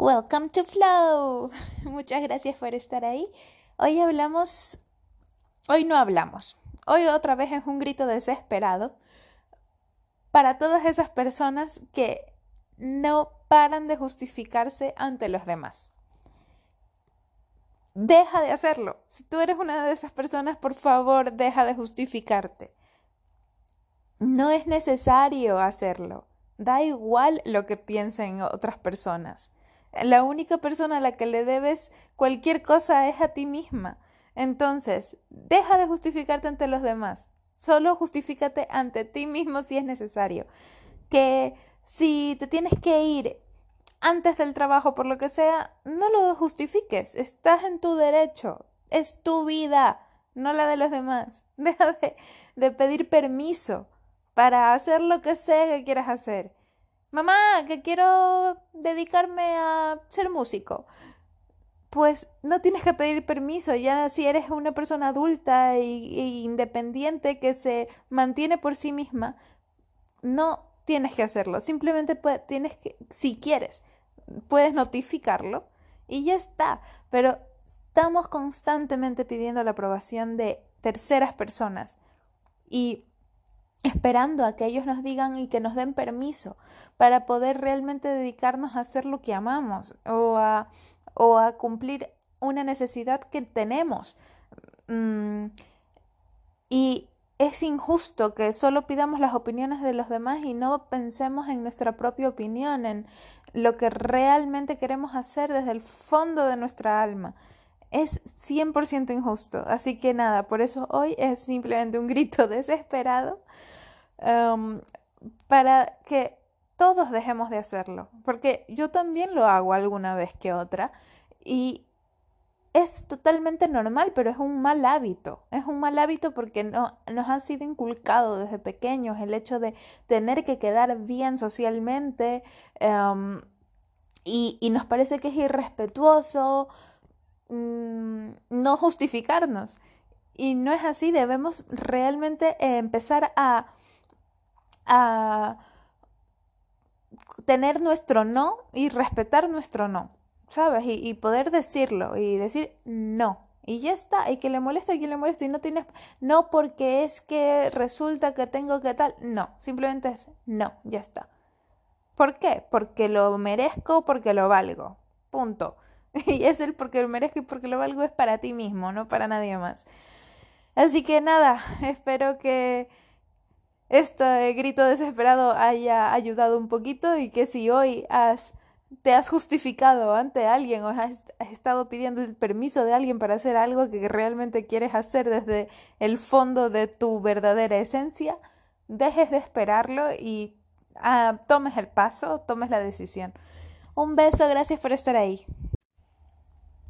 Welcome to Flow. Muchas gracias por estar ahí. Hoy hablamos, hoy no hablamos. Hoy otra vez es un grito desesperado para todas esas personas que no paran de justificarse ante los demás. Deja de hacerlo. Si tú eres una de esas personas, por favor, deja de justificarte. No es necesario hacerlo. Da igual lo que piensen otras personas. La única persona a la que le debes cualquier cosa es a ti misma. Entonces, deja de justificarte ante los demás. Solo justifícate ante ti mismo si es necesario. Que si te tienes que ir antes del trabajo por lo que sea, no lo justifiques. Estás en tu derecho. Es tu vida, no la de los demás. Deja de, de pedir permiso para hacer lo que sea que quieras hacer. Mamá, que quiero dedicarme a ser músico. Pues no tienes que pedir permiso, ya si eres una persona adulta e, independiente que se mantiene por sí misma, no tienes que hacerlo, simplemente tienes que, si quieres, puedes notificarlo y ya está, pero estamos constantemente pidiendo la aprobación de terceras personas y esperando a que ellos nos digan y que nos den permiso para poder realmente dedicarnos a hacer lo que amamos o a, o a cumplir una necesidad que tenemos. Mm, y es injusto que solo pidamos las opiniones de los demás y no pensemos en nuestra propia opinión, en lo que realmente queremos hacer desde el fondo de nuestra alma. Es 100% injusto. Así que nada, por eso hoy es simplemente un grito desesperado Em, para que todos dejemos de hacerlo, porque yo también lo hago alguna vez que otra y es totalmente normal, pero es un mal hábito. Es un mal hábito porque no, nos ha sido inculcado desde pequeños el hecho de tener que quedar bien socialmente em, y, y, nos parece que es irrespetuoso mm, no justificarnos. Y no es así, debemos realmente empezar a a tener nuestro no y respetar nuestro no, ¿sabes? Y, poder decirlo y decir no. Y ya está, y que le moleste a quien le moleste y no tienes, no porque es que resulta que tengo que tal, no, simplemente es no, ya está. ¿Por qué? Porque lo merezco, porque lo valgo, punto. Y es el porque lo merezco y porque lo valgo es para ti mismo, no para nadie más. Así que nada, espero que este grito desesperado haya ayudado un poquito y que si hoy has, te has justificado ante alguien o has, estado pidiendo el permiso de alguien para hacer algo que realmente quieres hacer desde el fondo de tu verdadera esencia, dejes de esperarlo y ah, tomes el paso, tomes la decisión. Un beso, gracias por estar ahí.